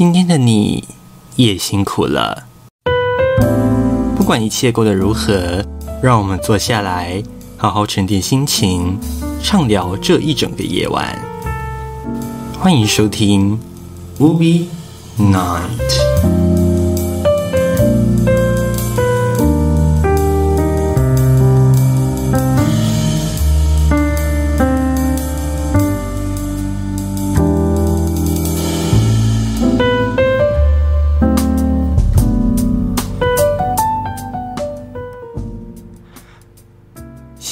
今天的你也辛苦了。不管一切过得如何，让我们坐下来，好好沉淀心情，畅聊这一整个夜晚。欢迎收听《，Ubi Night》。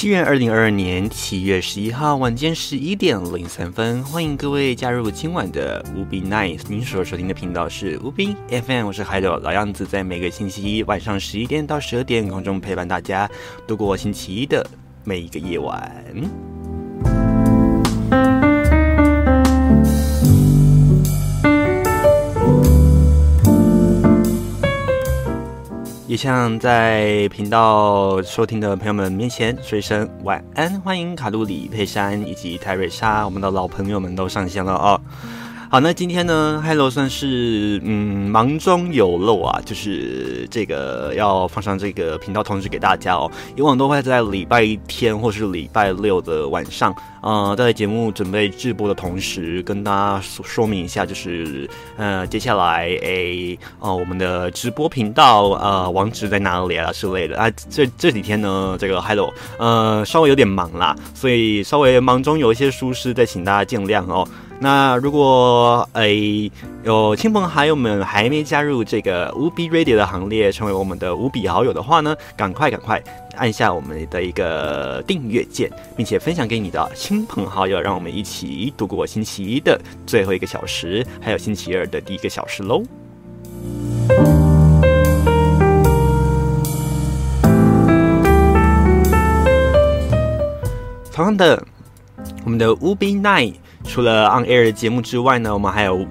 七月二零二二年七月十一号晚间十一点零三分，欢迎各位加入今晚的无比 nice。您所收听的频道是无比 FM，我是海斗老样子，在每个星期一晚上十一点到十二点空中陪伴大家度过星期一的每一个夜晚。也向在频道收听的朋友们面前说一声晚安，欢迎卡路里、佩珊以及泰瑞莎，我们的老朋友们都上线了哦。好，那今天呢，Hello 算是嗯忙中有漏啊，就是这个要放上这个频道通知给大家哦。以往都会在礼拜天或是礼拜六的晚上，呃，在节目准备直播的同时，跟大家说说明一下，就是呃，接下来诶，哦，我们的直播频道呃网址在哪里啊之类的啊。这这几天呢，这个 Hello 呃稍微有点忙啦，所以稍微忙中有一些疏失，再请大家见谅哦。那如果诶有亲朋好友们还没加入这个无比 Radio 的行列，成为我们的无比好友的话呢，赶快赶快按下我们的一个订阅键，并且分享给你的亲朋好友，让我们一起度过星期一的最后一个小时，还有星期二的第一个小时喽。同样的，我们的乌比奈。除了 on air 的节目之外呢，我们还有无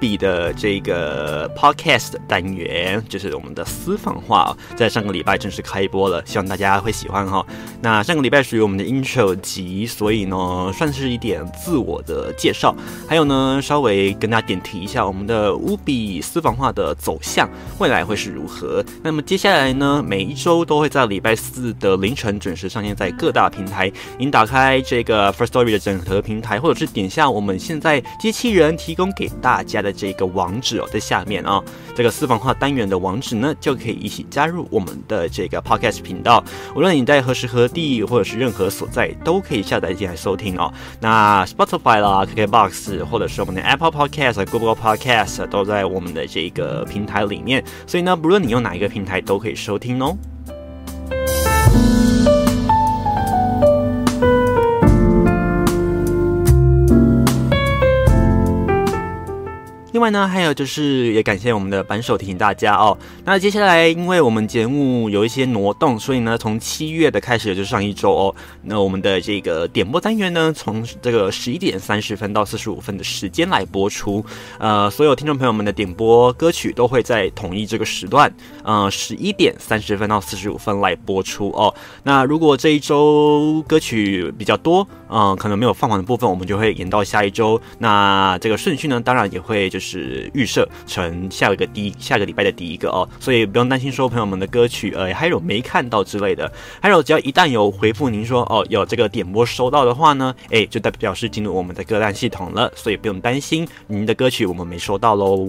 比的这个 podcast 单元，就是我们的私房话，在上个礼拜正式开播了，希望大家会喜欢哈。那上个礼拜属于我们的 intro 集，所以呢，算是一点自我的介绍，还有呢，稍微跟大家点题一下我们的无比私房话的走向，未来会是如何。那么接下来呢，每一周都会在礼拜四的凌晨准时上线在各大平台。您打开这个 First Story 的整合平台，或者是点下。我们现在机器人提供给大家的这个网址哦，在下面啊，这个私房话单元的网址呢，就可以一起加入我们的这个 podcast 频道。无论你在何时何地，或者是任何所在，都可以下载进来收听哦。那 Spotify 啦、KKBox，或者是我们的 Apple Podcast、Google Podcast，都在我们的这个平台里面。所以呢，不论你用哪一个平台，都可以收听哦。另外呢，还有就是也感谢我们的扳手提醒大家哦。那接下来，因为我们节目有一些挪动，所以呢，从七月的开始，也就是上一周哦，那我们的这个点播单元呢，从这个十一点三十分到四十五分的时间来播出。呃，所有听众朋友们的点播歌曲都会在统一这个时段，呃，十一点三十分到四十五分来播出哦。那如果这一周歌曲比较多，嗯，可能没有放完的部分，我们就会延到下一周。那这个顺序呢，当然也会就。是预设成下一个第一下个礼拜的第一个哦，所以不用担心说朋友们的歌曲呃还有没看到之类的，还有只要一旦有回复您说哦有这个点播收到的话呢，哎就代表是进入我们的歌单系统了，所以不用担心您的歌曲我们没收到喽。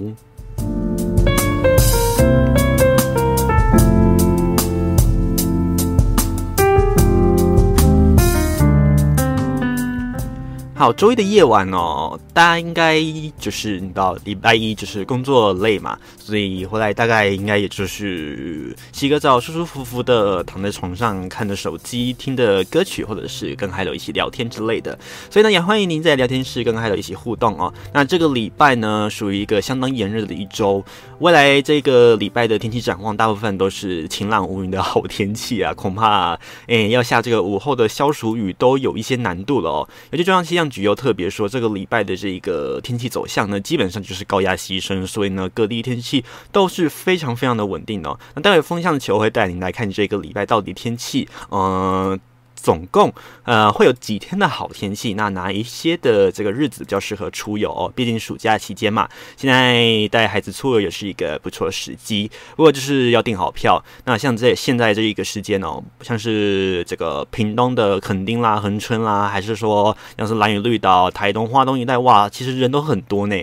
好，周一的夜晚哦，大家应该就是你到礼拜一就是工作累嘛，所以回来大概应该也就是洗个澡，舒舒服服的躺在床上，看着手机，听着歌曲，或者是跟海友一起聊天之类的。所以呢，也欢迎您在聊天室跟海友一起互动哦。那这个礼拜呢，属于一个相当炎热的一周，未来这个礼拜的天气展望，大部分都是晴朗无云的好天气啊，恐怕诶要下这个午后的消暑雨都有一些难度了哦。尤其中央气象。局又特别说，这个礼拜的这一个天气走向呢，基本上就是高压牺牲，所以呢，各地天气都是非常非常的稳定哦。那待会风向球会带领来看这个礼拜到底天气，嗯。总共呃会有几天的好天气？那哪一些的这个日子比较适合出游？哦？毕竟暑假期间嘛，现在带孩子出游也是一个不错的时机。不过就是要订好票。那像这现在这一个时间哦，像是这个屏东的垦丁啦、恒春啦，还是说像是蓝屿绿岛、台东、花东一带，哇，其实人都很多呢。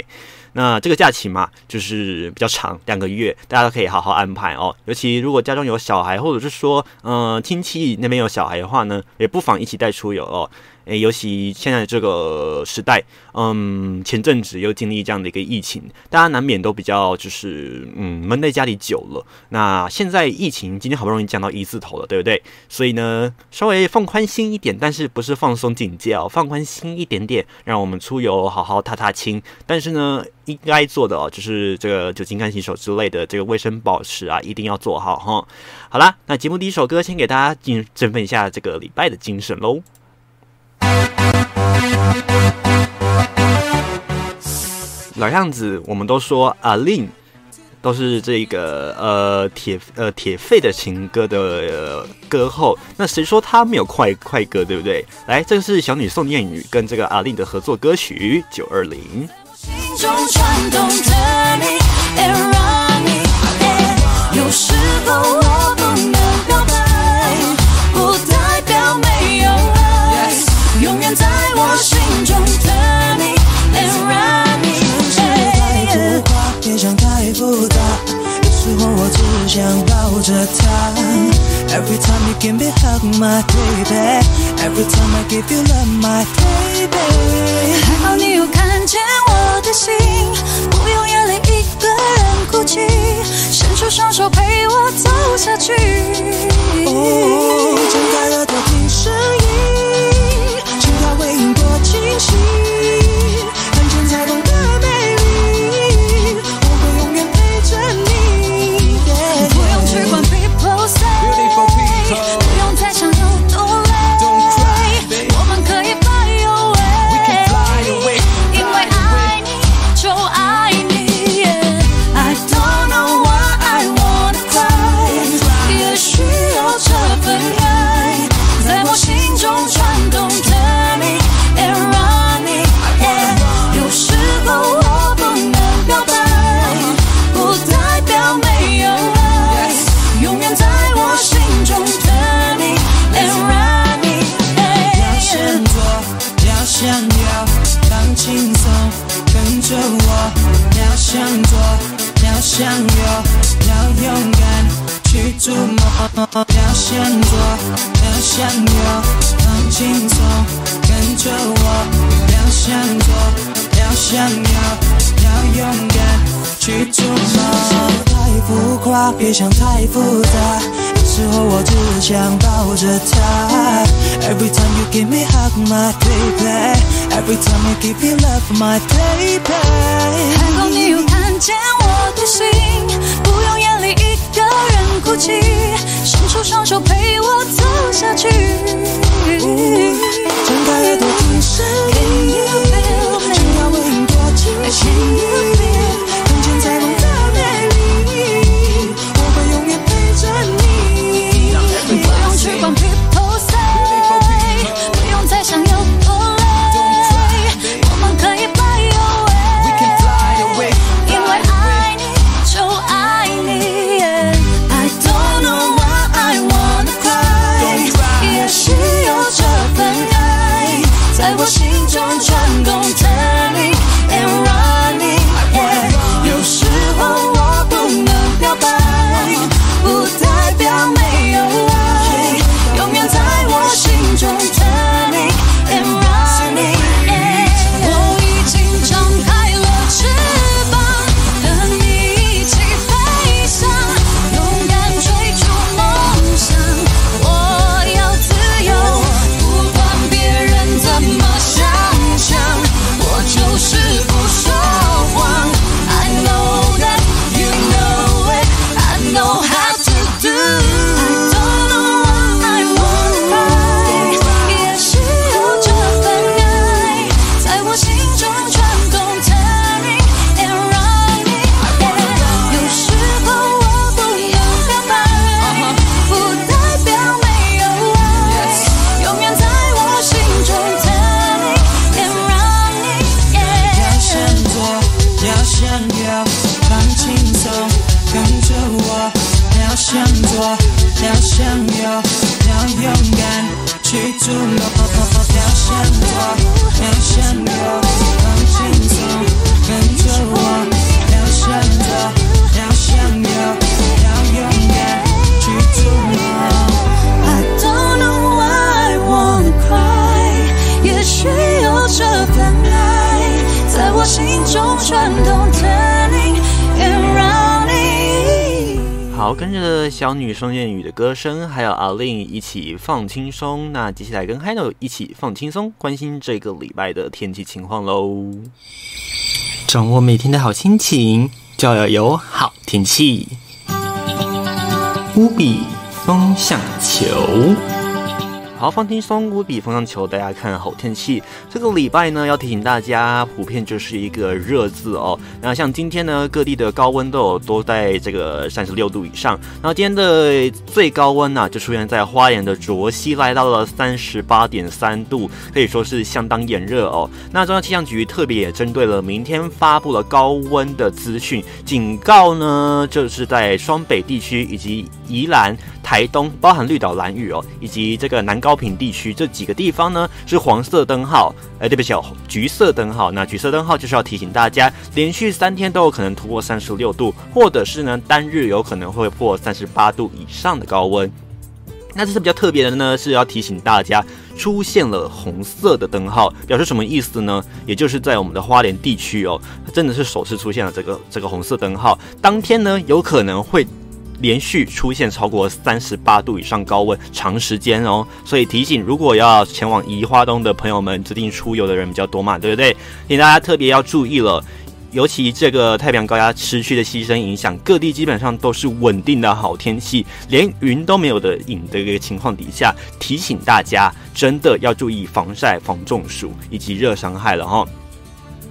那这个假期嘛，就是比较长，两个月，大家都可以好好安排哦。尤其如果家中有小孩，或者是说，嗯，亲戚那边有小孩的话呢，也不妨一起带出游哦。诶，尤其现在这个时代，嗯，前阵子又经历这样的一个疫情，大家难免都比较就是嗯闷在家里久了。那现在疫情今天好不容易降到一字头了，对不对？所以呢，稍微放宽心一点，但是不是放松警戒哦，放宽心一点点，让我们出游好好踏踏青。但是呢，应该做的哦，就是这个酒精干洗手之类的这个卫生保持啊，一定要做好哈。好啦，那节目第一首歌先给大家进振奋一下这个礼拜的精神喽。老样子，我们都说阿令都是这个呃铁呃铁肺的情歌的歌后，那谁说他没有快快歌，对不对？来，这个是小女宋念宇跟这个阿令的合作歌曲《九二零》。着她。Every time you give me hug, my baby. Every time I give you love, my baby. 还好你有看见我的心，不用眼泪一个人哭泣，伸出双手陪我走下去。哦，睁开耳朵听声音，心跳回应多清晰。别想太复杂，有时候我只想抱着她。Every time you give me hug, my baby. Every time you give me love, my baby. 还好你有看见我的心，不用眼里一个人哭泣，伸出双手陪我走下去。睁开耳朵听声音，心跳回应多清晰。想歌声，还有阿令一起放轻松。那接下来跟 Hello 一起放轻松，关心这个礼拜的天气情况喽。掌握每天的好心情，就要有好天气。乌比风向球。好，放轻松，无比风向球，大家看好天气。这个礼拜呢，要提醒大家，普遍就是一个热字哦。那像今天呢，各地的高温都有都在这个三十六度以上。然后今天的最高温呢、就出现在花莲的卓溪，来到了三十八点三度，可以说是相当炎热哦。那中央气象局特别也针对了明天发布了高温的资讯，警告呢，就是在双北地区以及宜兰、台东，包含绿岛、兰屿哦，以及这个南高平地区这几个地方呢是黄色灯号，哎，对不起哦，橘色灯号。那橘色灯号就是要提醒大家，连续三天都有可能突破三十六度，或者是呢单日有可能会破三十八度以上的高温。那这是比较特别的呢，是要提醒大家出现了红色的灯号，表示什么意思呢？也就是在我们的花莲地区哦，真的是首次出现了这个这个红色灯号，当天呢有可能会。连续出现超过三十八度以上高温，长时间哦，所以提醒，如果要前往宜花东的朋友们，指定出游的人比较多嘛，对不对？请大家特别要注意了，尤其这个太平洋高压持续的牺牲影响，各地基本上都是稳定的好天气，连云都没有的影的一个情况底下，提醒大家真的要注意防晒、防中暑以及热伤害了哈。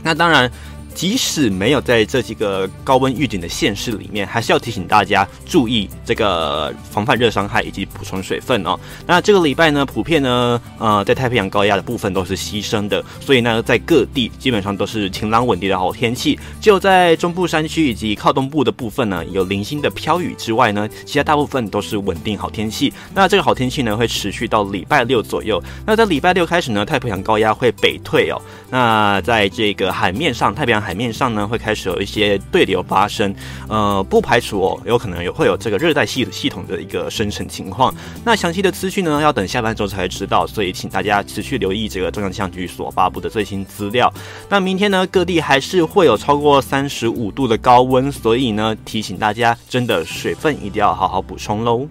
那当然。即使没有在这几个高温预警的县市里面，还是要提醒大家注意这个防范热伤害以及补充水分哦。那这个礼拜呢，普遍呢，呃，在太平洋高压的部分都是牺牲的，所以呢，在各地基本上都是晴朗稳定的好天气。只有在中部山区以及靠东部的部分呢，有零星的飘雨之外呢，其他大部分都是稳定好天气。那这个好天气呢，会持续到礼拜六左右。那在礼拜六开始呢，太平洋高压会北退哦。那在这个海面上，太平洋海面上呢，会开始有一些对流发生，呃，不排除哦，有可能有会有这个热带系系统的一个生成情况。那详细的资讯呢，要等下半周才知道，所以请大家持续留意这个中央气象局所发布的最新资料。那明天呢，各地还是会有超过三十五度的高温，所以呢，提醒大家真的水分一定要好好补充喽。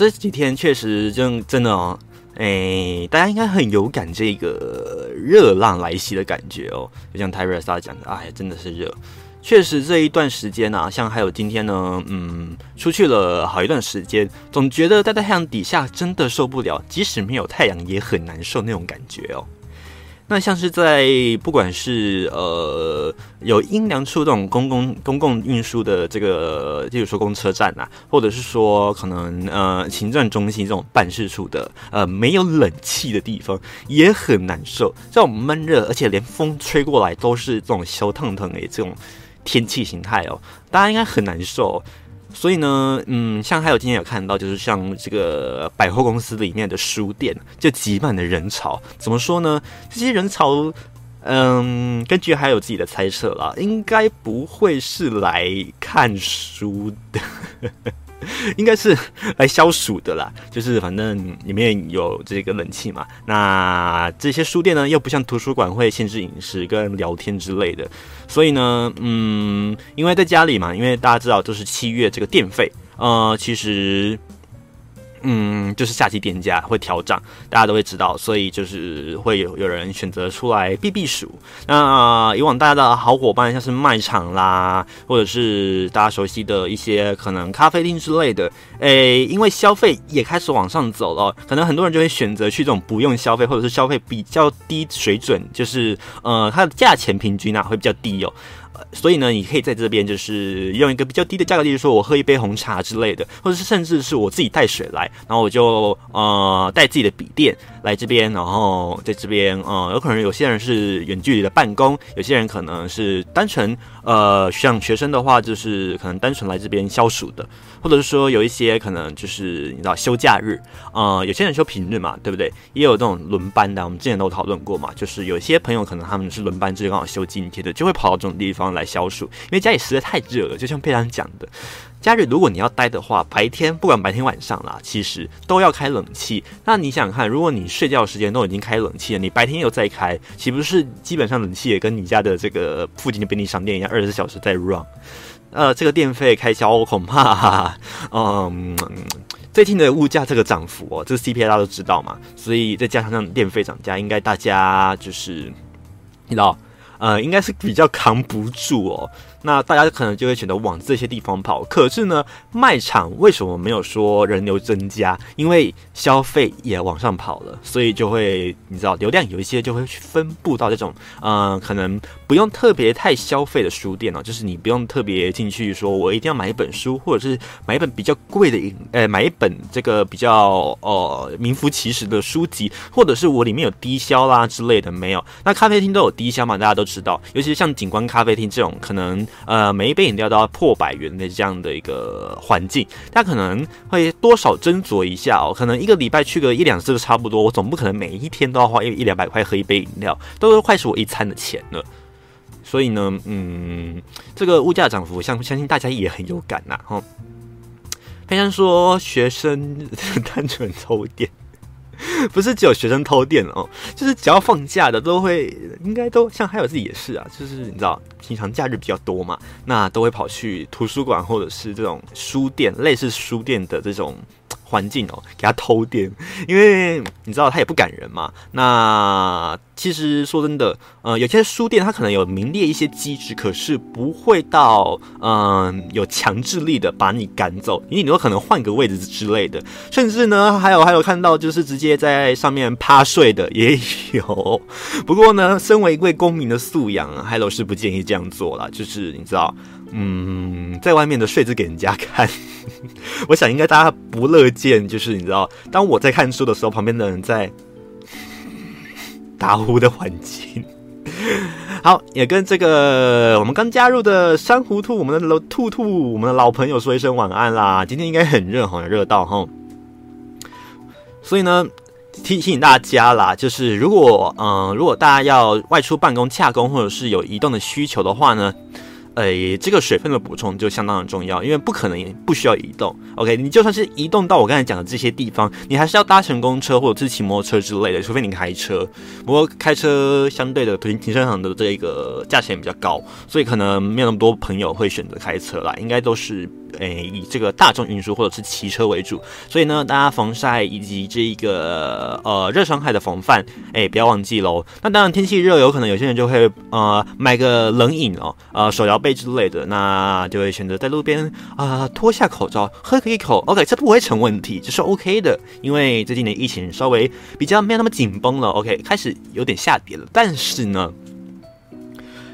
这几天确实真真的哦，哎，大家应该很有感这个热浪来袭的感觉哦。就像泰瑞莎讲的，哎，真的是热。确实这一段时间啊，像还有今天呢，嗯，出去了好一段时间，总觉得待在太阳底下真的受不了，即使没有太阳也很难受那种感觉哦。那像是在不管是呃有阴凉处这种公共公共运输的这个，例如说公车站啊，或者是说可能呃行政中心这种办事处的呃没有冷气的地方，也很难受。这种闷热，而且连风吹过来都是这种小烫烫的这种天气形态哦，大家应该很难受。所以呢，嗯，像还有今天有看到，就是像这个百货公司里面的书店，就挤满了人潮。怎么说呢？这些人潮，嗯，根据还有自己的猜测啦，应该不会是来看书的。应该是来消暑的啦，就是反正里面有这个冷气嘛。那这些书店呢，又不像图书馆会限制饮食跟聊天之类的，所以呢，嗯，因为在家里嘛，因为大家知道，都是七月这个电费，呃，其实。嗯，就是夏季电价会调涨，大家都会知道，所以就是会有有人选择出来避避暑。那以往大家的好伙伴，像是卖场啦，或者是大家熟悉的一些可能咖啡厅之类的，诶，因为消费也开始往上走了，可能很多人就会选择去这种不用消费，或者是消费比较低水准，就是呃，它的价钱平均啊会比较低哦。所以呢，你可以在这边就是用一个比较低的价格，例如说我喝一杯红茶之类的，或者是甚至是我自己带水来，然后我就呃带自己的笔电来这边，然后在这边呃有可能有些人是远距离的办公，有些人可能是单纯呃像学生的话，就是可能单纯来这边消暑的，或者是说有一些可能就是你知道休假日，呃有些人休平日嘛，对不对？也有这种轮班的，我们之前都讨论过嘛，就是有些朋友可能他们是轮班制，刚好休今天的，就会跑到这种地方来消暑，因为家里实在太热了。就像佩兰讲的，假日如果你要待的话，白天不管白天晚上啦，其实都要开冷气。那你想想看，如果你睡觉时间都已经开冷气了，你白天又再开，岂不是基本上冷气也跟你家的这个附近的便利商店一样，二十四小时在 run？呃，这个电费开销恐怕，嗯，最近的物价这个涨幅哦，这个 CPI 大家都知道嘛，所以再加上电费涨价，应该大家就是你知道。呃，应该是比较扛不住哦。那大家可能就会选择往这些地方跑。可是呢，卖场为什么没有说人流增加？因为消费也往上跑了，所以就会你知道，流量有一些就会去分布到这种，呃，可能不用特别太消费的书店哦，就是你不用特别进去说，我一定要买一本书，或者是买一本比较贵的，呃，买一本这个比较呃名副其实的书籍，或者是我里面有低消啦之类的，没有。那咖啡厅都有低消嘛？大家都知道，尤其是像景观咖啡厅这种，可能呃每一杯饮料都要破百元的这样的一个环境，大家可能会多少斟酌一下哦。可能一个礼拜去个一两次都差不多，我总不可能每一天都要花一一两百块喝一杯饮料，都快是我一餐的钱了。所以呢，嗯，这个物价涨幅，相相信大家也很有感呐。哈，非常说学生 单纯抽点。不是只有学生偷电哦，就是只要放假的都会，应该都像还有自己也是啊，就是你知道平常假日比较多嘛，那都会跑去图书馆或者是这种书店，类似书店的这种。环境哦，给他偷电，因为你知道他也不赶人嘛。那其实说真的，呃，有些书店它可能有名列一些机制，可是不会到嗯有强制力的把你赶走，因为你有可能换个位置之类的。甚至呢，还有还有看到就是直接在上面趴睡的也有。不过呢，身为一位公民的素养，Hello 是不建议这样做了。就是你知道，嗯，在外面的睡姿给人家看。我想应该大家不乐见，就是你知道，当我在看书的时候，旁边的人在打呼的环境。好，也跟这个我们刚加入的珊瑚兔，我们的老兔兔，我们的老朋友说一声晚安啦。今天应该很热很，热到哈。所以呢，提醒大家啦，就是如果嗯，如果大家要外出办公、洽工，或者是有移动的需求的话呢。诶，这个水分的补充就相当的重要，因为不可能不需要移动。OK，你就算是移动到我刚才讲的这些地方，你还是要搭乘公车或者是骑摩托车之类的，除非你开车。不过开车相对的停停车场的这个价钱比较高，所以可能没有那么多朋友会选择开车啦，应该都是。诶，以这个大众运输或者是骑车为主，所以呢，大家防晒以及这一个呃热伤害的防范，诶，不要忘记喽。那当然天气热，有可能有些人就会呃买个冷饮哦，呃手摇杯之类的，那就会选择在路边啊脱下口罩喝一口，OK，这不会成问题，这是 OK 的，因为最近的疫情稍微比较没有那么紧绷了，OK，开始有点下跌了，但是呢。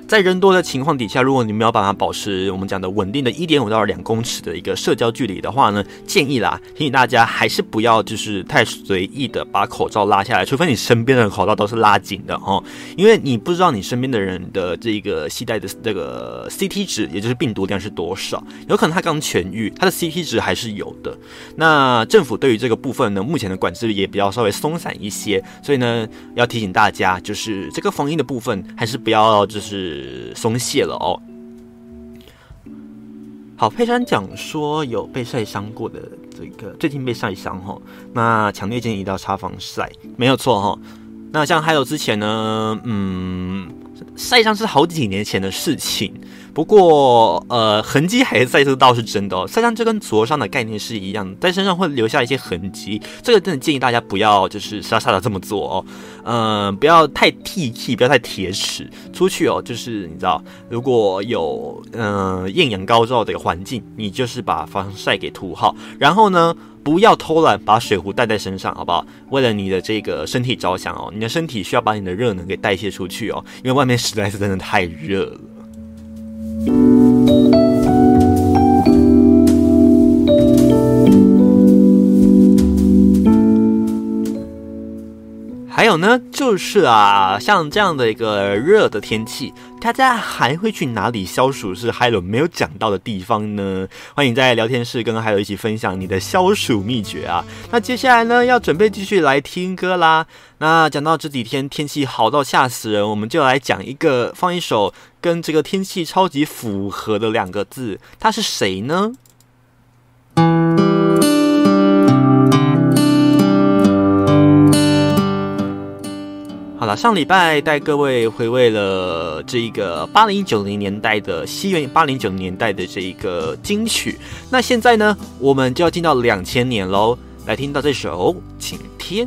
在人多的情况底下，如果你没有办法保持我们讲的稳定的一点五到两公尺的一个社交距离的话呢，建议啦，提醒大家还是不要就是太随意的把口罩拉下来，除非你身边的口罩都是拉紧的哦，因为你不知道你身边的人的这个携带的这个 CT 值，也就是病毒量是多少，有可能他刚痊愈，他的 CT 值还是有的。那政府对于这个部分呢，目前的管制也比较稍微松散一些，所以呢，要提醒大家，就是这个防疫的部分还是不要就是。松懈了哦。好，佩珊讲说有被晒伤过的这个，最近被晒伤哈，那强烈建议要擦防晒，没有错哈。那像还有之前呢，嗯，晒伤是好几年前的事情，不过呃，痕迹还在，这倒是真的哦。晒伤这跟灼伤的概念是一样，在身上会留下一些痕迹。这个真的建议大家不要就是傻傻的这么做哦。嗯、不要太 T T，不要太铁齿。出去哦，就是你知道，如果有嗯、艳阳高照的一个环境，你就是把防晒给涂好，然后呢。不要偷懒，把水壶带在身上，好不好？为了你的这个身体着想哦，你的身体需要把你的热能给代谢出去哦，因为外面实在是真的太热了。有呢，就是啊，像这样的一个热的天气，大家还会去哪里消暑？是海伦没有讲到的地方呢？欢迎在聊天室跟海伦一起分享你的消暑秘诀啊！那接下来呢，要准备继续来听歌啦。那讲到这几天天气好到吓死人，我们就来讲一个，放一首跟这个天气超级符合的两个字，他是谁呢？好了，上礼拜带各位回味了这一个八零九零年代的西元八零九零年代的这一个金曲。那现在呢，我们就要进到两千年喽，来听到这首《晴天》。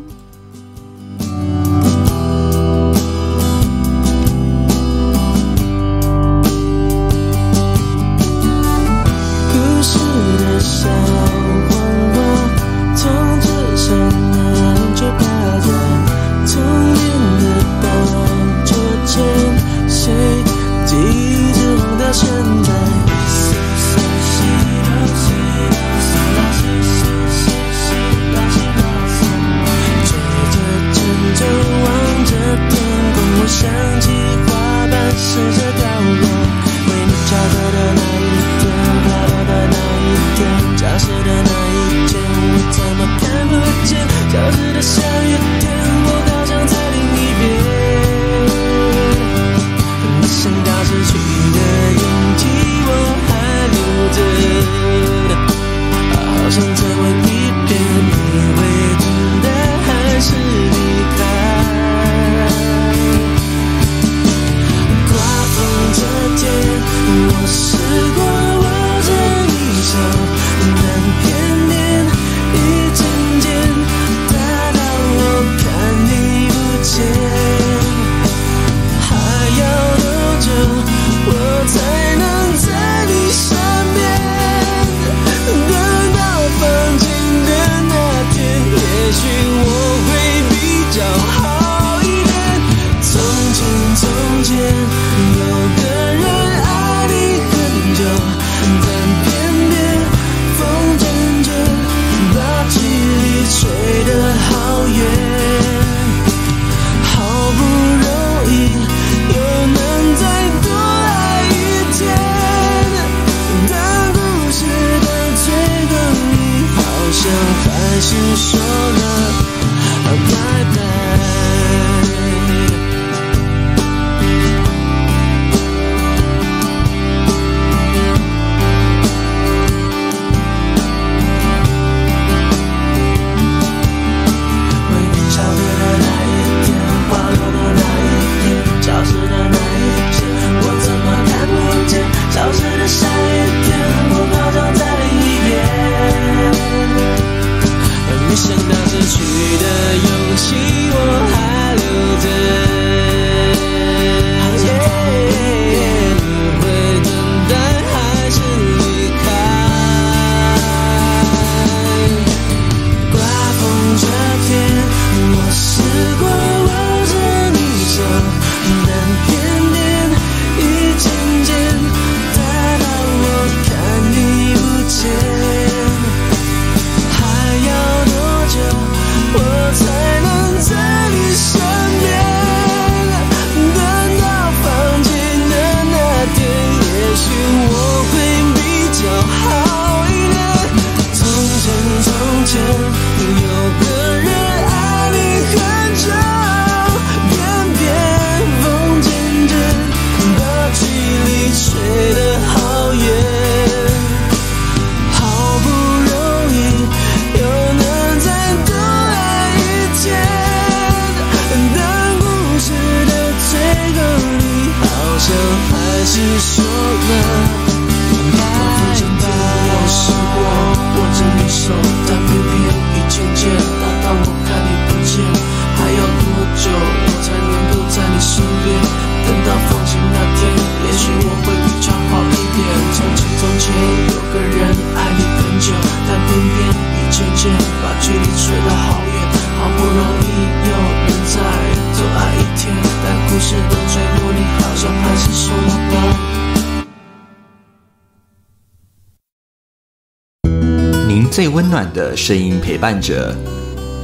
暖的声音陪伴着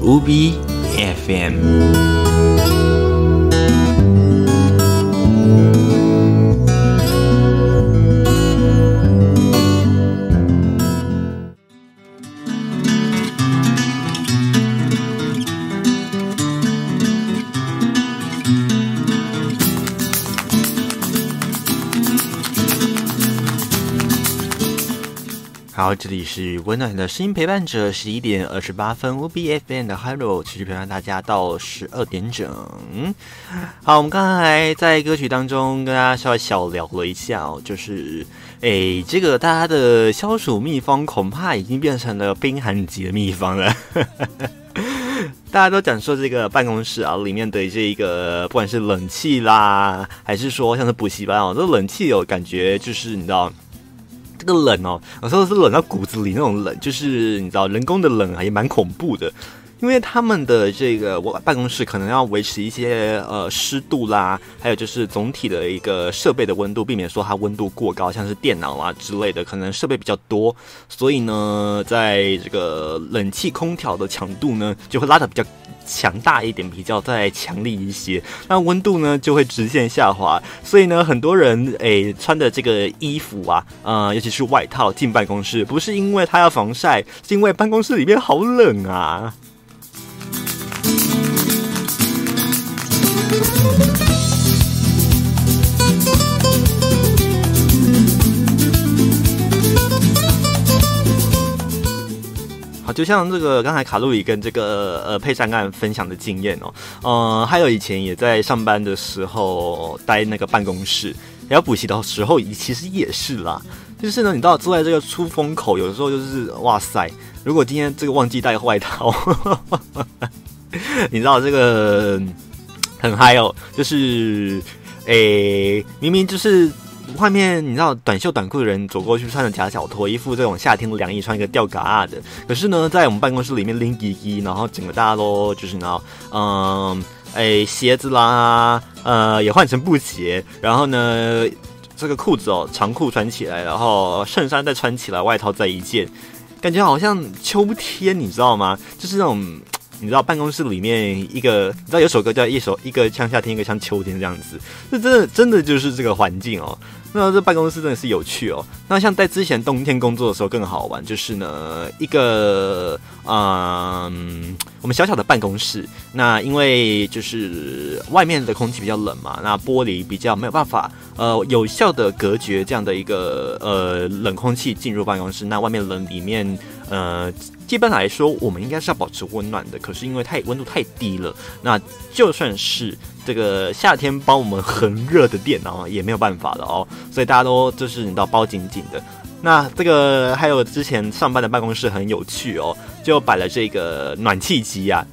UB FM。好，这里是温暖的声音陪伴者，十一点二十八分，UBFN 的 Hello 持续陪伴大家到十二点整。好，我们刚才在歌曲当中跟大家稍微小聊了一下哦，就是诶，这个大家的消暑秘方恐怕已经变成了冰寒级的秘方了。大家都讲说这个办公室啊，里面的这一个不管是冷气啦，还是说像是补习班哦，这冷气有感觉就是你知道。这个冷哦，有时候是冷到骨子里那种冷，就是你知道人工的冷啊，也蛮恐怖的。因为他们的这个我办公室可能要维持一些呃湿度啦，还有就是总体的一个设备的温度，避免说它温度过高，像是电脑啊之类的，可能设备比较多，所以呢，在这个冷气空调的强度呢，就会拉的比较强大一点，比较再强力一些，那温度呢就会直线下滑。所以呢，很多人诶穿的这个衣服啊，呃，尤其是外套进办公室，不是因为它要防晒，是因为办公室里面好冷啊。好就像这个刚才卡路里跟这个呃佩珊干分享的经验哦，呃，还有以前也在上班的时候待那个办公室，然后补习的时候，其实也是啦。就是呢，你到坐在这个出风口，有的时候就是哇塞，如果今天这个忘记带外套。你知道这个很嗨哦，就是诶，明明就是外面你知道短袖短裤的人走过去穿着假小拖，衣服这种夏天凉衣，穿一个吊嘎的。可是呢，在我们办公室里面拎滴滴，然后整个大家都就是你知道，嗯，诶，鞋子啦，呃，也换成布鞋，然后呢，这个裤子哦，长裤穿起来，然后衬衫再穿起来，外套再一件，感觉好像秋天，你知道吗？就是那种。你知道办公室里面一个，你知道有首歌叫一首一个像夏天，一个像秋天这样子，这真的真的就是这个环境哦。那这办公室真的是有趣哦。那像在之前冬天工作的时候更好玩，就是呢一个嗯，我们小小的办公室，那因为就是外面的空气比较冷嘛，那玻璃比较没有办法呃有效的隔绝这样的一个呃冷空气进入办公室，那外面冷里面呃。一般来说，我们应该是要保持温暖的。可是因为太温度太低了，那就算是这个夏天帮我们很热的电脑也没有办法了哦。所以大家都就是你知道包紧紧的。那这个还有之前上班的办公室很有趣哦，就摆了这个暖气机啊。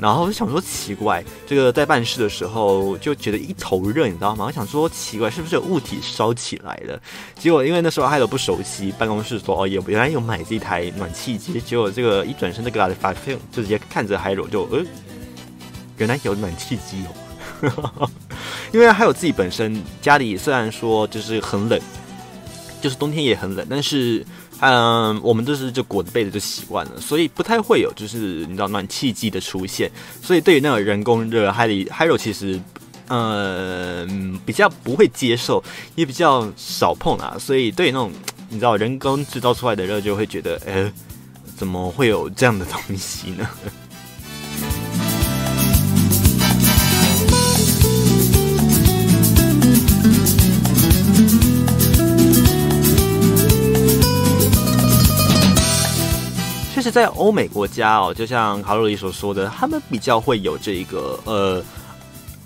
然后我就想说奇怪，这个在办事的时候就觉得一头热，你知道吗？我想说奇怪，是不是有物体烧起来了？结果因为那时候还有不熟悉，办公室说哦，有原来有买这台暖气机。结果这个一转身，这个发现就直接看着海柔就呃，原来有暖气机哦。因为还有自己本身家里虽然说就是很冷，就是冬天也很冷，但是。嗯，我们都是就裹着被子就习惯了，所以不太会有就是你知道暖气机的出现。所以对于那种人工热，Hi Hi 其实嗯比较不会接受，也比较少碰啊。所以对于那种你知道人工制造出来的热，就会觉得，哎，怎么会有这样的东西呢？在欧美国家哦，就像卡洛里所说的，他们比较会有这一个呃，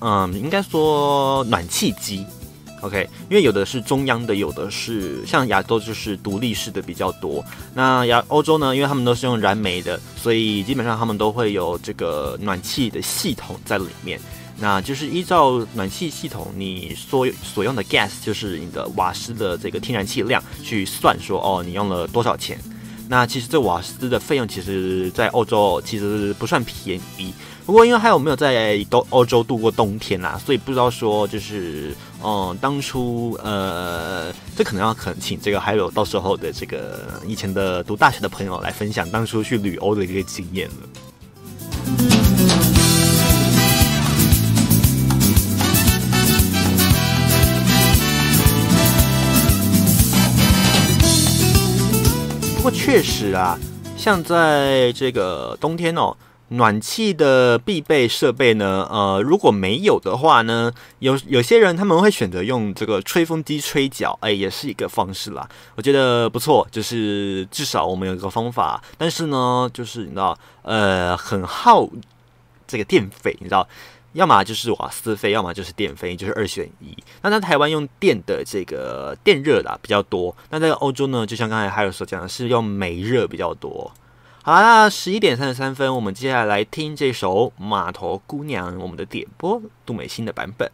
嗯，应该说暖气机，OK，因为有的是中央的，有的是像亚洲就是独立式的比较多。那亚欧洲呢，因为他们都是用燃煤的，所以基本上他们都会有这个暖气的系统在里面。那就是依照暖气系统你所所用的 gas，就是你的瓦斯的这个天然气量去算，说哦，你用了多少钱。那其实这瓦斯的费用，其实在欧洲其实不算便宜。不过因为还有没有在欧欧洲度过冬天啦，所以不知道说就是嗯，当初呃，这可能要可能请这个还有到时候的这个以前的读大学的朋友来分享当初去旅欧的一个经验了。不过确实啊，像在这个冬天哦，暖气的必备设备呢，呃，如果没有的话呢，有有些人他们会选择用这个吹风机吹脚，哎，也是一个方式啦。我觉得不错，就是至少我们有一个方法，但是呢，就是你知道，呃，很耗这个电费，你知道。要么就是瓦斯费，要么就是电费，就是二选一。那在台湾用电的这个电热的比较多，那在欧洲呢，就像刚才还有所讲的是用煤热比较多。好啦，十一点三十三分，我们接下来听这首《码头姑娘》，我们的点播杜美心的版本。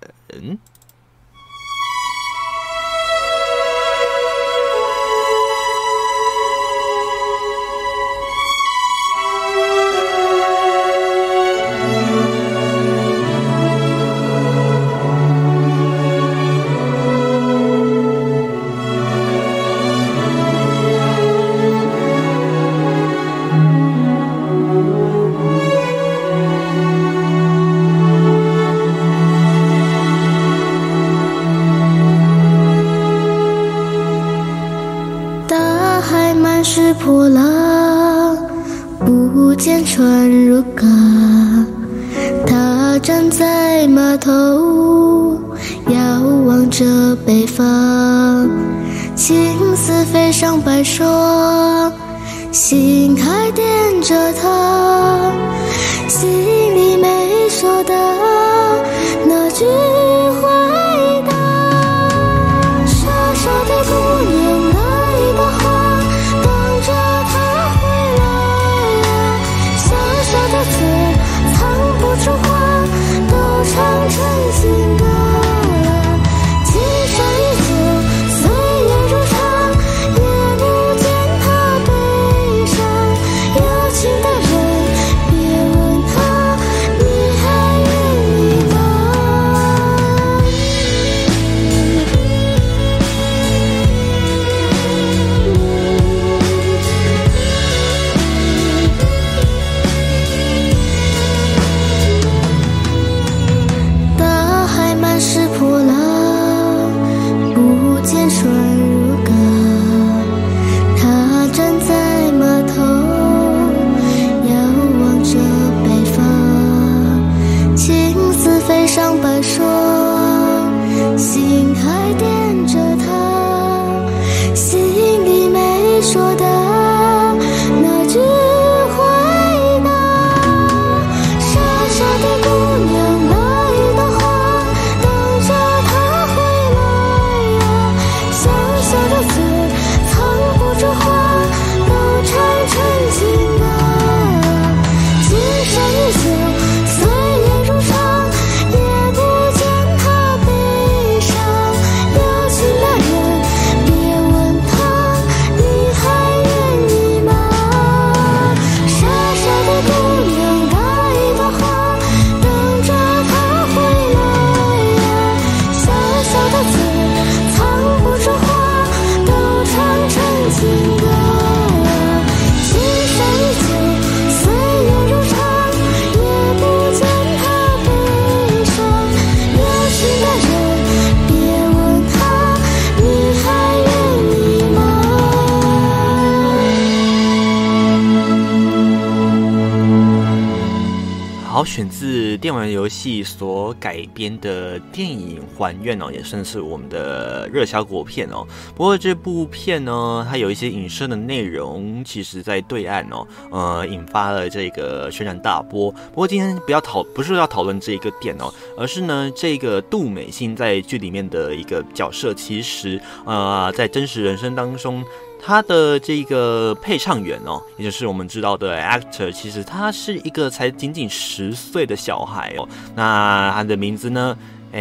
改编的电影《还愿》哦，也算是我们的热销国片哦。不过这部片呢，它有一些影射的内容，其实在对岸哦，呃，引发了这个轩然大波。不过今天不要讨，不是要讨论这一个点哦，而是呢，这个杜美心在剧里面的一个角色，其实呃，在真实人生当中。他的这个配唱员哦，也就是我们知道的 actor，其实他是一个才仅仅十岁的小孩哦。那他的名字呢哎，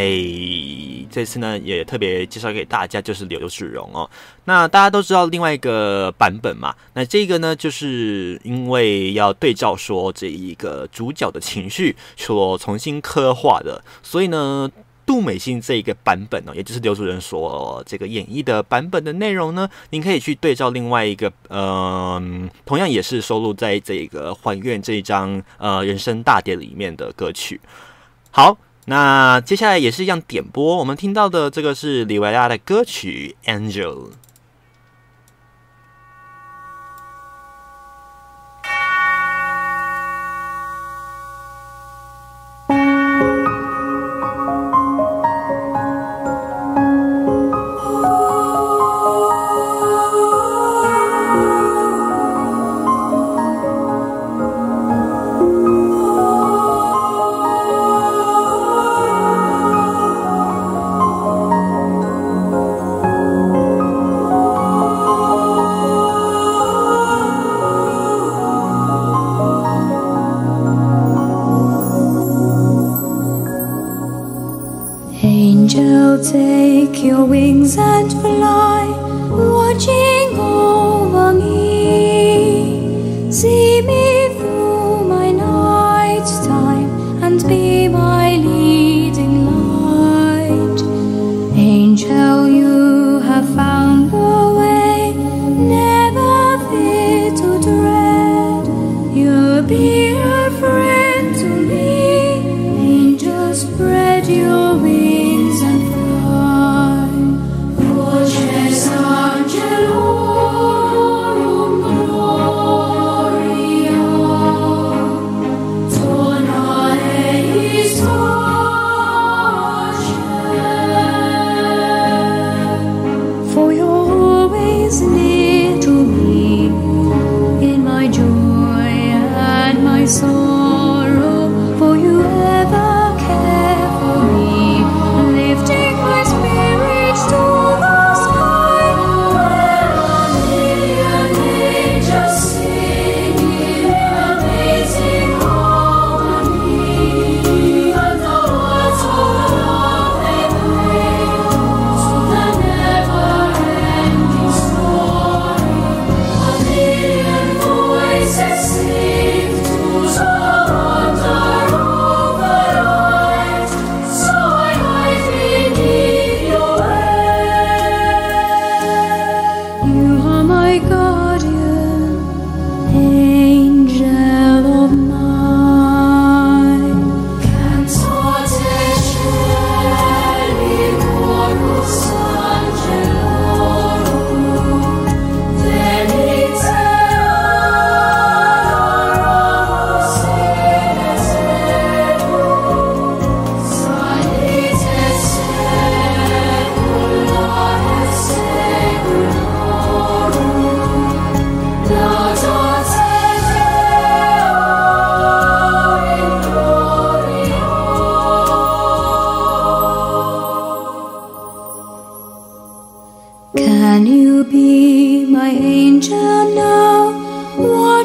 这次呢也特别介绍给大家，就是刘志荣哦。那大家都知道另外一个版本嘛？那这个呢，就是因为要对照说这一个主角的情绪所重新刻画的，所以呢，杜美心这一个版本呢，也就是刘主任所这个演绎的版本的内容呢，您可以去对照另外一个，嗯，同样也是收录在这个《还愿》这一张呃人生大碟里面的歌曲。好。那接下来也是一样点播，我们听到的这个是李维亚的歌曲《》。Angel,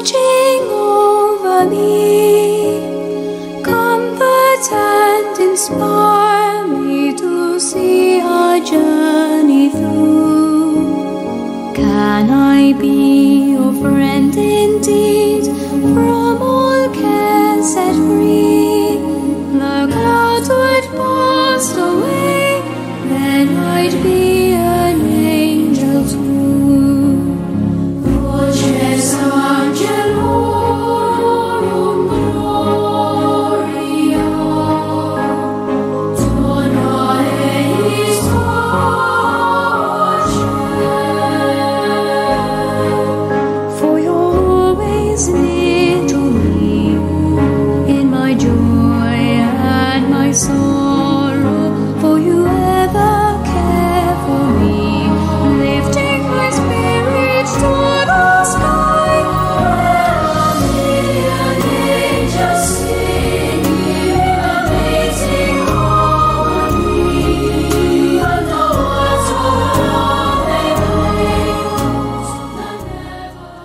watching over me? Comfort and inspire me to see our journey through. Can I be your friend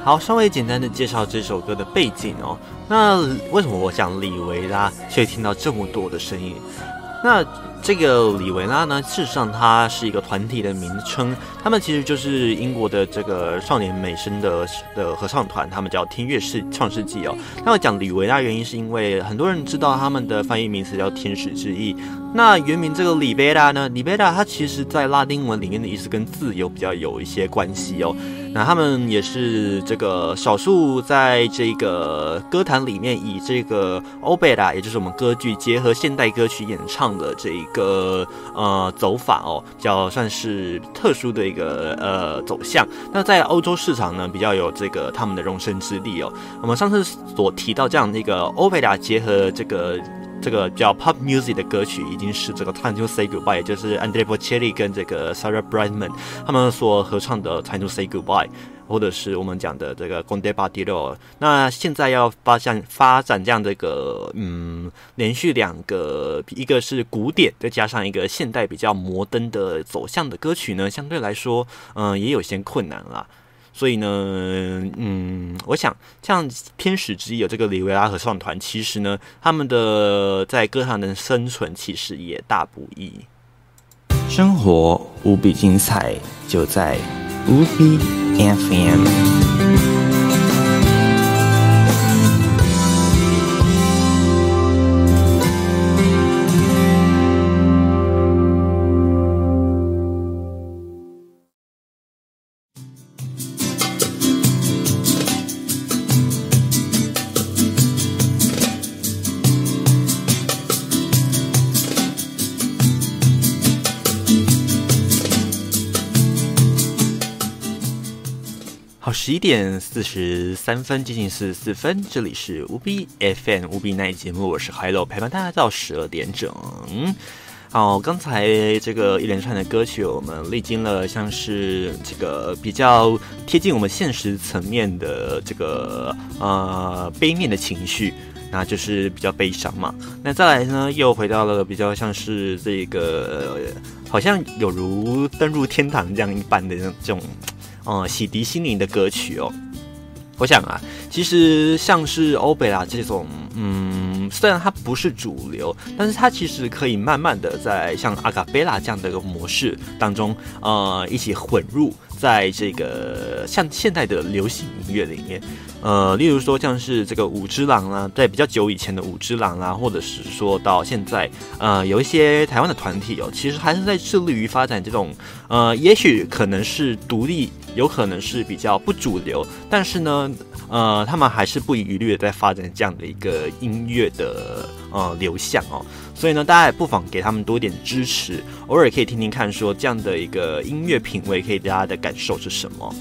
好，稍微简单的介绍这首歌的背景哦。那为什么我讲李维拉却听到这么多的声音？那这个李维拉呢，事实上它是一个团体的名称，他们其实就是英国的这个少年美声的的合唱团，他们叫天乐世创世纪哦。那我讲李维拉原因是因为很多人知道他们的翻译名词叫天使之翼，那原名这个李贝拉呢，李贝拉它其实在拉丁文里面的意思跟自由比较有一些关系哦。那他们也是这个少数在这个歌坛里面以这个欧贝拉，也就是我们歌剧结合现代歌曲演唱的这一个呃走法哦，比较算是特殊的一个呃走向。那在欧洲市场呢，比较有这个他们的容身之地哦。我们上次所提到这样的一个欧贝拉结合这个。这个叫 pop music 的歌曲已经是这个 Time to Say Goodbye，也就是 Andrea Bocelli 跟这个 Sarah Brightman 他们所合唱的 Time to Say Goodbye，或者是我们讲的这个 Gonde b a d i l o 那现在要发展发展这样的一个嗯，连续两个，一个是古典，再加上一个现代比较摩登的走向的歌曲呢，相对来说，嗯，也有些困难了。所以呢，嗯，我想像天使之翼有这个里维拉合唱团，其实呢，他们的在歌坛的生存其实也大不易。生活无比精彩，就在无比 FM。十一点四十三分，接近四十四分，这里是无 B FM 无 B 那节目，我是 Hello，陪伴大家到十二点整。好，刚才这个一连串的歌曲，我们历经了像是这个比较贴近我们现实层面的这个呃悲面的情绪，那就是比较悲伤嘛。那再来呢，又回到了比较像是这个好像有如登入天堂这样一般的这种。呃，洗涤心灵的歌曲哦。我想啊，其实像是欧贝拉这种，嗯，虽然它不是主流，但是它其实可以慢慢的在像阿卡贝拉这样的一个模式当中，呃，一起混入在这个像现代的流行音乐里面。呃，例如说像是这个五只狼啊，在比较久以前的五只狼啊，或者是说到现在，呃，有一些台湾的团体哦，其实还是在致力于发展这种，呃，也许可能是独立。有可能是比较不主流，但是呢，呃，他们还是不遗余力的在发展这样的一个音乐的呃流向哦，所以呢，大家也不妨给他们多点支持，偶尔可以听听看，说这样的一个音乐品味，可以大家的感受是什么。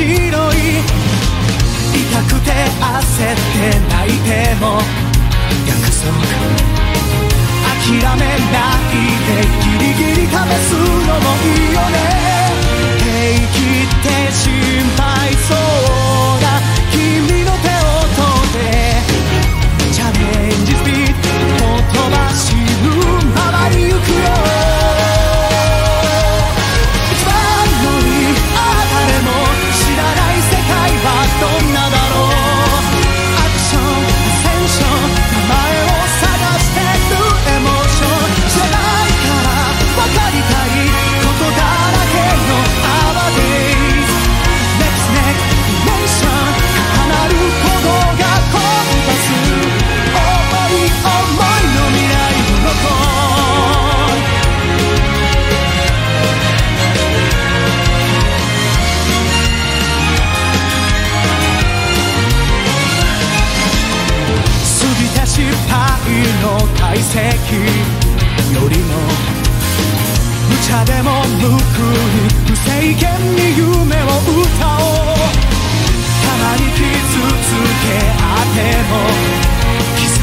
白い痛くて焦って泣いても約束諦めないでギリギリ試すのもいいよね。平気って心配そう。に無制限に夢を歌おう。たまに傷つけあっても。絆。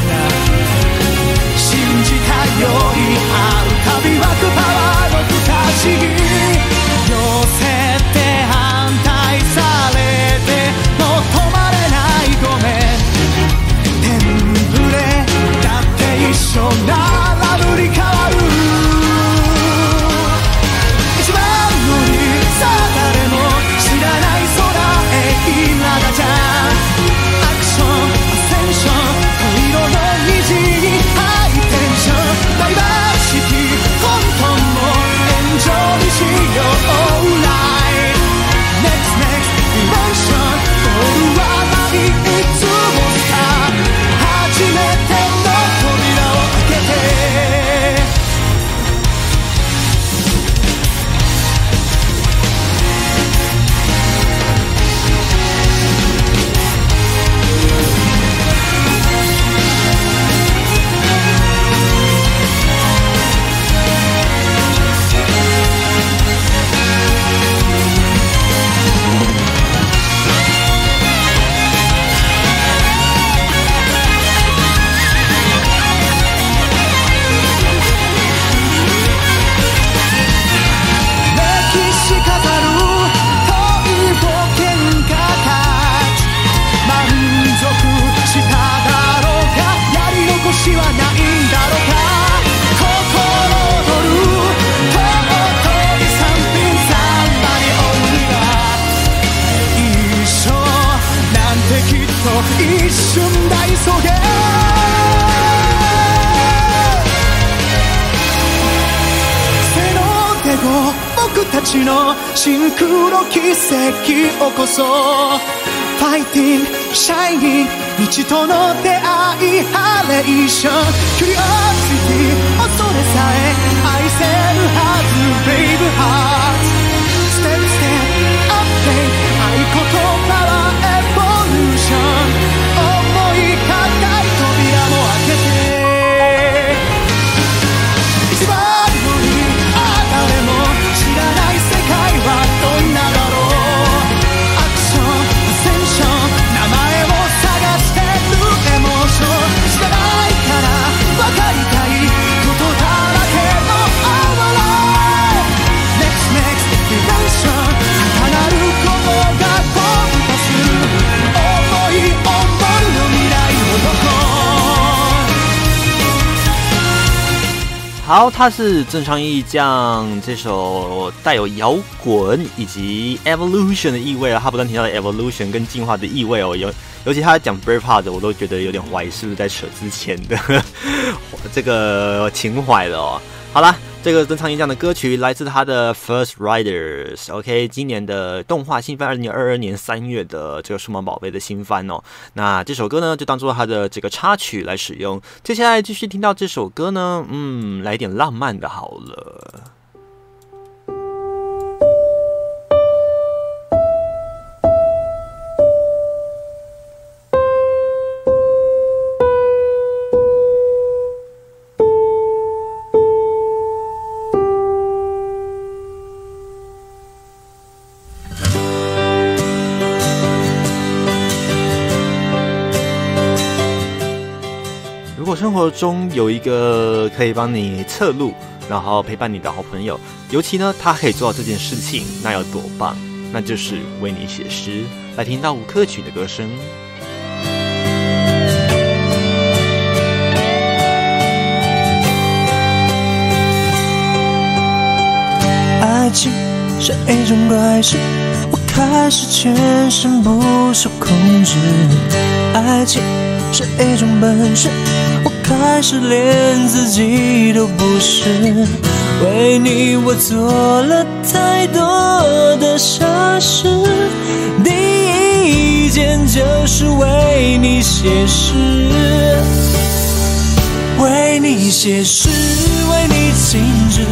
信じたよりある旅はくパワーの不可思議。好，他是正常意义将这首带有摇滚以及 evolution 的意味啊，他不断提到的 evolution 跟进化的意味哦，尤尤其他讲 brave heart，我都觉得有点怀疑是不是在扯之前的 这个情怀了哦。好啦，这个登场演讲的歌曲来自他的 First Riders，OK，、今年的动画新番，二零二二年三月的这个数码宝贝的新番哦。那这首歌呢，就当做他的这个插曲来使用。接下来继续听到这首歌呢，嗯，来点浪漫的好了。生活中有一个可以帮你测路，然后陪伴你的好朋友，尤其呢他可以做到这件事情，那有多棒？那就是为你写诗，来听到吴克群的歌声。爱情是一种怪事，我开始全身不受控制。爱情是一种本事，我开始连自己都不是。为你我做了太多的傻事，第一件就是为你写诗。为你写诗，为你静止，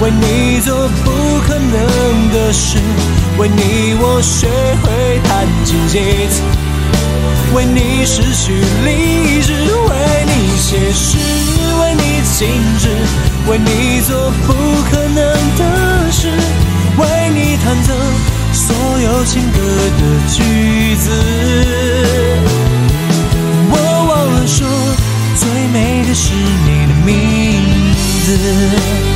为你做不可能的事，为你我学会弹琴吉他，为你失去理智，为你些诗为你静止为你做不可能的事为你弹奏所有情歌的句子。我忘了说最美的是你的名字。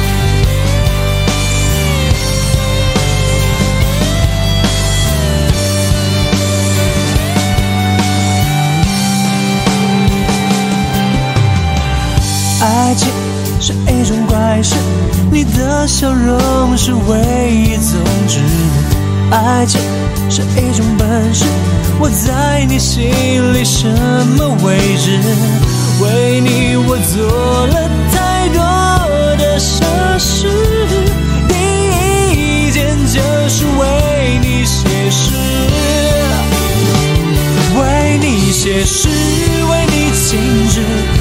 情是一种怪事，你的笑容是唯一宗旨。爱情是一种本事，我在你心里什么位置？为你我做了太多的傻事，第一件就是为你写诗，为你写诗，为你静止，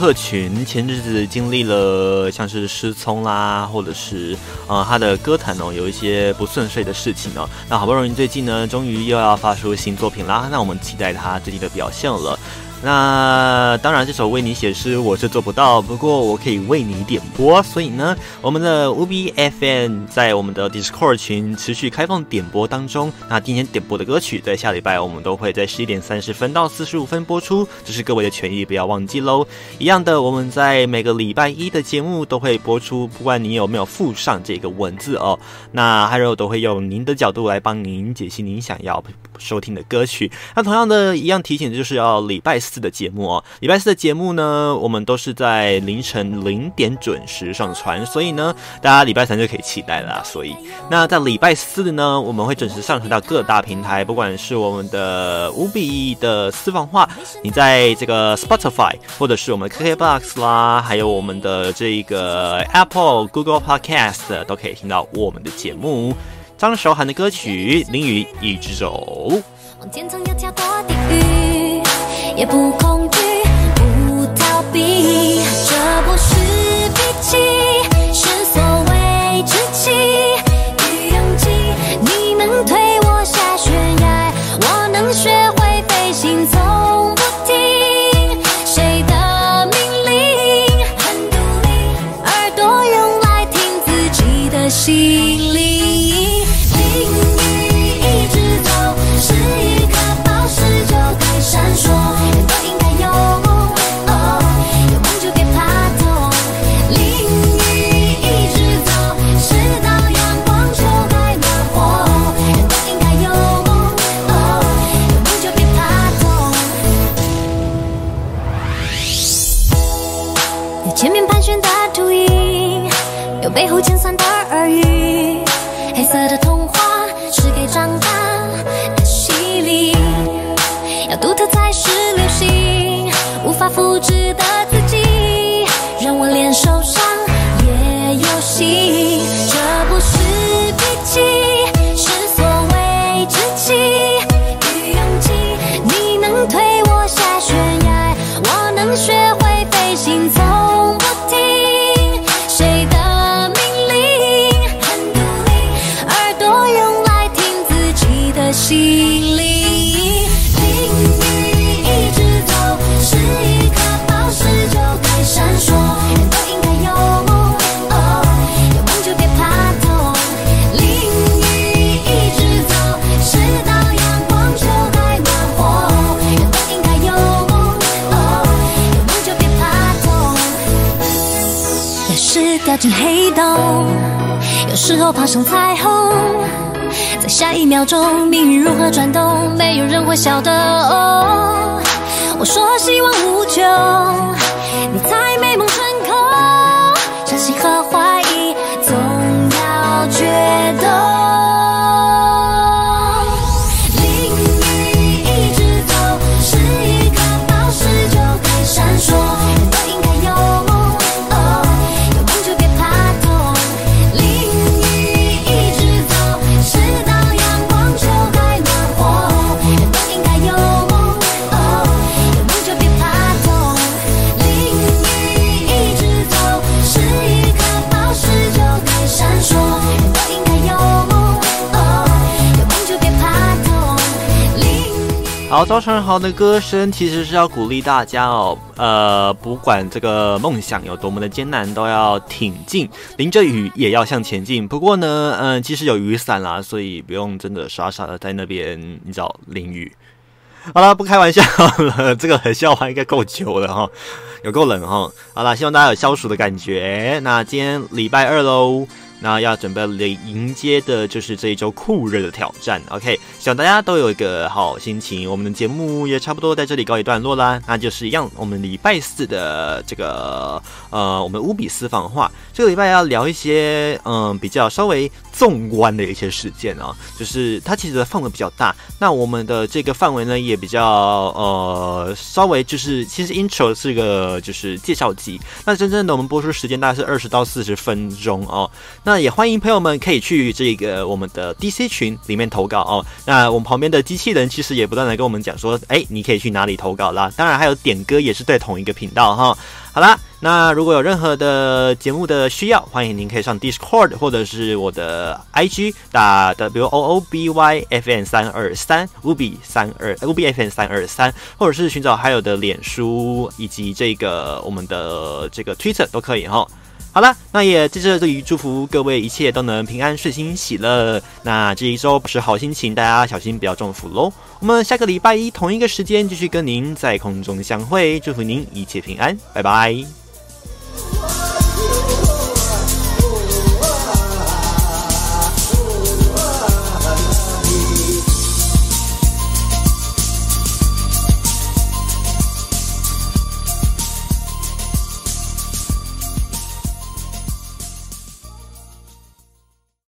客群，前日子经历了像是失聪啦，或者是呃他的歌坛哦有一些不顺遂的事情哦。那好不容易最近呢，终于又要发出新作品啦，那我们期待他最近的表现了。那当然，这首为你写诗我是做不到，不过我可以为你点播。所以呢，我们的 UB FM 在我们的 Discord 群持续开放点播当中。那今天点播的歌曲，在下礼拜我们都会在十一点三十分到四十五分播出，这是各位的权益，不要忘记喽。一样的，我们在每个礼拜一的节目都会播出，不管你有没有附上这个文字哦，那还有都会用您的角度来帮您解析您想要收听的歌曲。那同样的一样提醒的，就是要礼拜四的节目哦。礼拜四的节目呢，我们都是在凌晨零点准时上传，所以呢，大家礼拜三就可以期待了啦。所以，那在礼拜四呢，我们会准时上传到各大平台，不管是我们的五比的私房话，你在这个 Spotify 或者是我们 KKBox 啦，还有我们的这个 Apple、Google Podcast 都可以听到我们的节目。张韶涵的歌曲《淋雨一直走》。往前冲要跳过地狱，也不恐惧，不逃避。这不是背后我爬上彩虹，在下一秒钟，命运如何转动，没有人会晓得。哦，我说希望无穷，你猜好，赵传豪的歌声其实是要鼓励大家哦，呃，不管这个梦想有多么的艰难，都要挺进，淋着雨也要向前进。不过呢，嗯、其实有雨伞啦，所以不用真的傻傻的在那边，你知道淋雨。好了，不开玩笑了，这个笑话应该够久了哈，有够冷哈。好了，希望大家有消暑的感觉。那今天礼拜二喽。那要准备迎接的就是这一周酷热的挑战，OK，希望大家都有一个好心情。我们的节目也差不多在这里告一段落啦，那就是一样，我们礼拜四的这个呃，我们五比四访话，这个礼拜要聊一些嗯比较稍微纵观的一些事件啊，就是它其实的范围比较大，那我们的这个范围呢也比较呃稍微就是其实 intro 是个就是介绍集，那真正的我们播出时间大概是二十到四十分钟哦。那也欢迎朋友们可以去这个我们的 DC 群里面投稿哦。那我们旁边的机器人其实也不断的跟我们讲说，哎，你可以去哪里投稿啦。当然还有点歌也是对同一个频道哈。好啦，那如果有任何的节目的需要，欢迎您可以上 Discord 或者是我的 IG 打 W O O B Y F N 三二三五 B 三二五 B F N 三二三，或者是寻找还有的脸书以及这个我们的这个 Twitter 都可以哈。好了，那也在这里祝福各位一切都能平安顺心喜乐。那这一周不是好心情，大家小心不要中伏喽。我们下个礼拜一同一个时间继续跟您在空中相会，祝福您一切平安，拜拜。Whoa.